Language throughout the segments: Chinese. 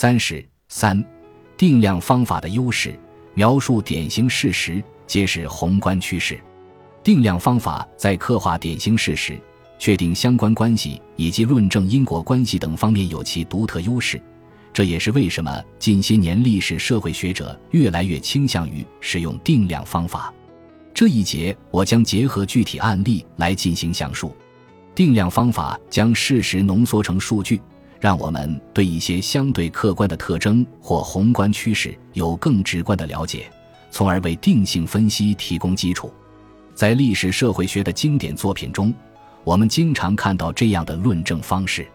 三十三，定量方法的优势，描述典型事实，揭示宏观趋势。定量方法在刻画典型事实、确定相关关系以及论证因果关系等方面有其独特优势。这也是为什么近些年历史社会学者越来越倾向于使用定量方法。这一节我将结合具体案例来进行详述。定量方法将事实浓缩成数据，让我们对一些相对客观的特征或宏观趋势有更直观的了解，从而为定性分析提供基础。在历史社会学的经典作品中，我们经常看到这样的论证方式，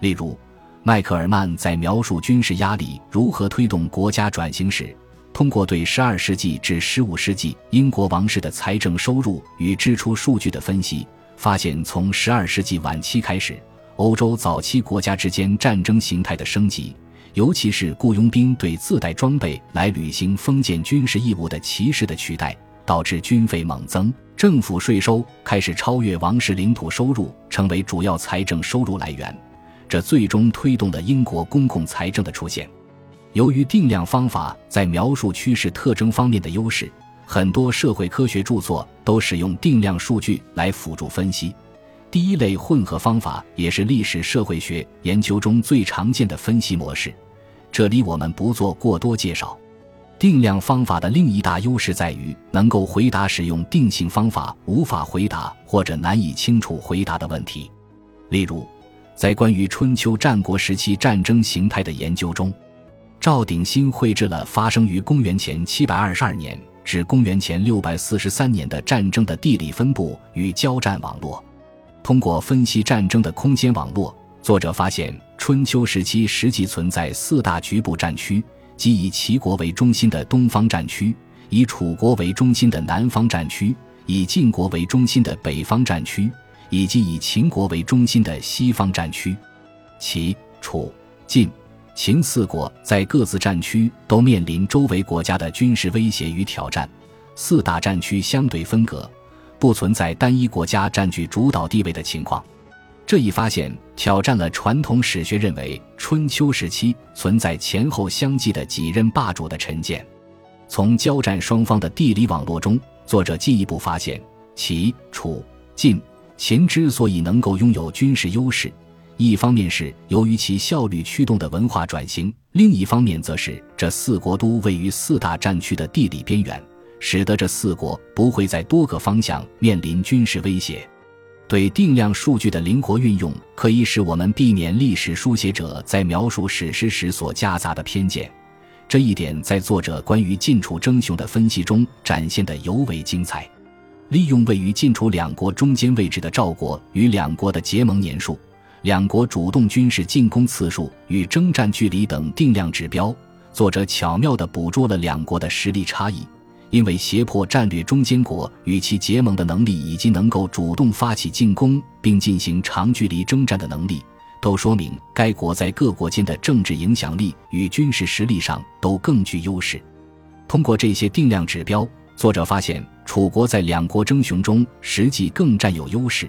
例如。迈克尔曼在描述军事压力如何推动国家转型时，通过对12世纪至15世纪英国王室的财政收入与支出数据的分析，发现从12世纪晚期开始，欧洲早期国家之间战争形态的升级，尤其是雇佣兵对自带装备来履行封建军事义务的骑士的取代，导致军费猛增，政府税收开始超越王室领土收入，成为主要财政收入来源。这最终推动了英国公共财政的出现。由于定量方法在描述趋势特征方面的优势，很多社会科学著作都使用定量数据来辅助分析。第一类混合方法也是历史社会学研究中最常见的分析模式，这里我们不做过多介绍。定量方法的另一大优势在于能够回答使用定性方法无法回答或者难以清楚回答的问题，例如。在关于春秋战国时期战争形态的研究中，赵鼎新绘制了发生于公元前722年至公元前643年的战争的地理分布与交战网络。通过分析战争的空间网络，作者发现春秋时期实际存在四大局部战区，即以齐国为中心的东方战区，以楚国为中心的南方战区，以晋国为中心的北方战区。以及以秦国为中心的西方战区，齐、楚、晋、秦四国在各自战区都面临周围国家的军事威胁与挑战。四大战区相对分隔，不存在单一国家占据主导地位的情况。这一发现挑战了传统史学认为春秋时期存在前后相继的几任霸主的陈见。从交战双方的地理网络中，作者进一步发现，齐、楚、晋。秦之所以能够拥有军事优势，一方面是由于其效率驱动的文化转型，另一方面则是这四国都位于四大战区的地理边缘，使得这四国不会在多个方向面临军事威胁。对定量数据的灵活运用，可以使我们避免历史书写者在描述史诗时所夹杂的偏见。这一点在作者关于晋楚争雄的分析中展现得尤为精彩。利用位于晋楚两国中间位置的赵国与两国的结盟年数、两国主动军事进攻次数与征战距离等定量指标，作者巧妙地捕捉了两国的实力差异。因为胁迫战略中间国与其结盟的能力，以及能够主动发起进攻并进行长距离征战的能力，都说明该国在各国间的政治影响力与军事实力上都更具优势。通过这些定量指标。作者发现，楚国在两国争雄中实际更占有优势，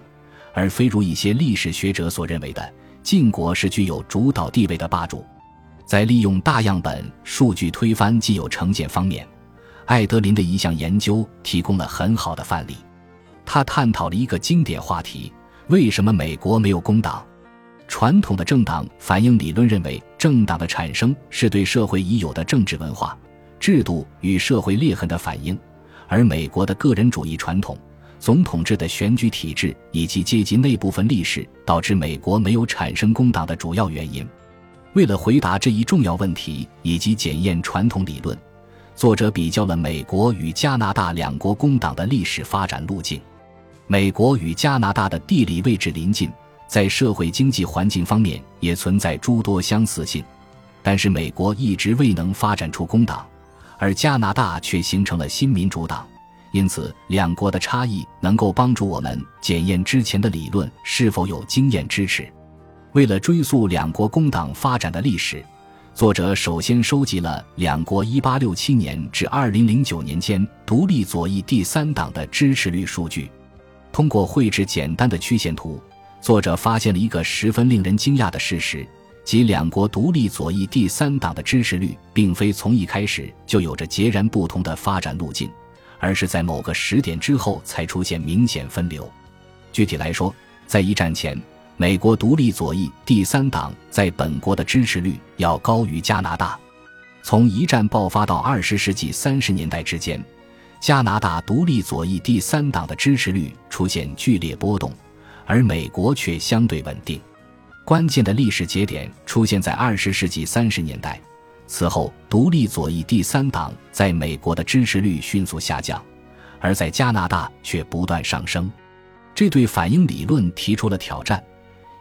而非如一些历史学者所认为的晋国是具有主导地位的霸主。在利用大样本数据推翻既有成见方面，艾德林的一项研究提供了很好的范例。他探讨了一个经典话题：为什么美国没有工党？传统的政党反映理论认为，政党的产生是对社会已有的政治文化、制度与社会裂痕的反应。而美国的个人主义传统、总统制的选举体制以及阶级内部分历史，导致美国没有产生工党的主要原因。为了回答这一重要问题以及检验传统理论，作者比较了美国与加拿大两国工党的历史发展路径。美国与加拿大的地理位置临近，在社会经济环境方面也存在诸多相似性，但是美国一直未能发展出工党。而加拿大却形成了新民主党，因此两国的差异能够帮助我们检验之前的理论是否有经验支持。为了追溯两国工党发展的历史，作者首先收集了两国1867年至2009年间独立左翼第三党的支持率数据。通过绘制简单的曲线图，作者发现了一个十分令人惊讶的事实，即两国独立左翼第三党的支持率，并非从一开始就有着截然不同的发展路径，而是在某个时点之后才出现明显分流。具体来说，在一战前，美国独立左翼第三党在本国的支持率要高于加拿大。从一战爆发到二十世纪三十年代之间，加拿大独立左翼第三党的支持率出现剧烈波动，而美国却相对稳定。关键的历史节点出现在二十世纪三十年代，此后独立左翼第三党在美国的支持率迅速下降，而在加拿大却不断上升。这对反应理论提出了挑战，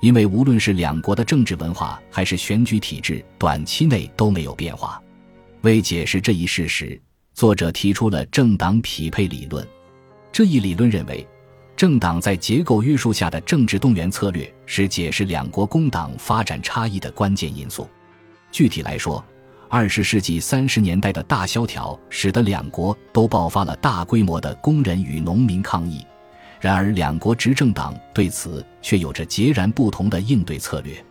因为无论是两国的政治文化还是选举体制，短期内都没有变化。为解释这一事实，作者提出了政党匹配理论。这一理论认为。政党在结构约束下的政治动员策略是解释两国工党发展差异的关键因素。具体来说，二十世纪三十年代的大萧条使得两国都爆发了大规模的工人与农民抗议，然而两国执政党对此却有着截然不同的应对策略。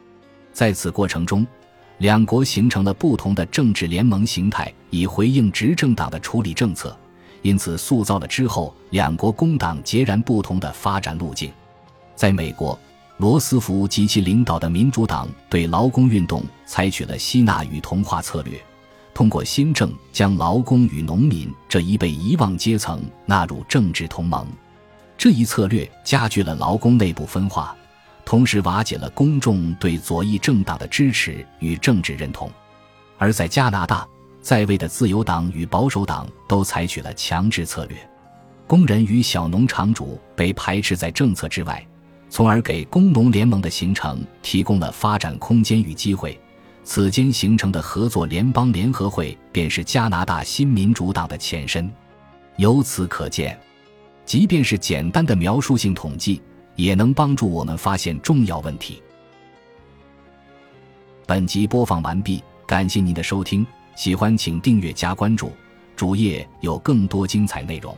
在此过程中，两国形成了不同的政治联盟形态，以回应执政党的处理政策。因此，塑造了之后两国工党截然不同的发展路径。在美国，罗斯福及其领导的民主党对劳工运动采取了吸纳与同化策略，通过新政将劳工与农民这一被遗忘阶层纳入政治同盟。这一策略加剧了劳工内部分化，同时瓦解了公众对左翼政党的支持与政治认同。而在加拿大，在位的自由党与保守党都采取了强制策略，工人与小农场主被排斥在政策之外，从而给工农联盟的形成提供了发展空间与机会。此间形成的合作联邦联合会便是加拿大新民主党的前身。由此可见，即便是简单的描述性统计，也能帮助我们发现重要问题。本集播放完毕，感谢您的收听。喜欢请订阅加关注，主页有更多精彩内容。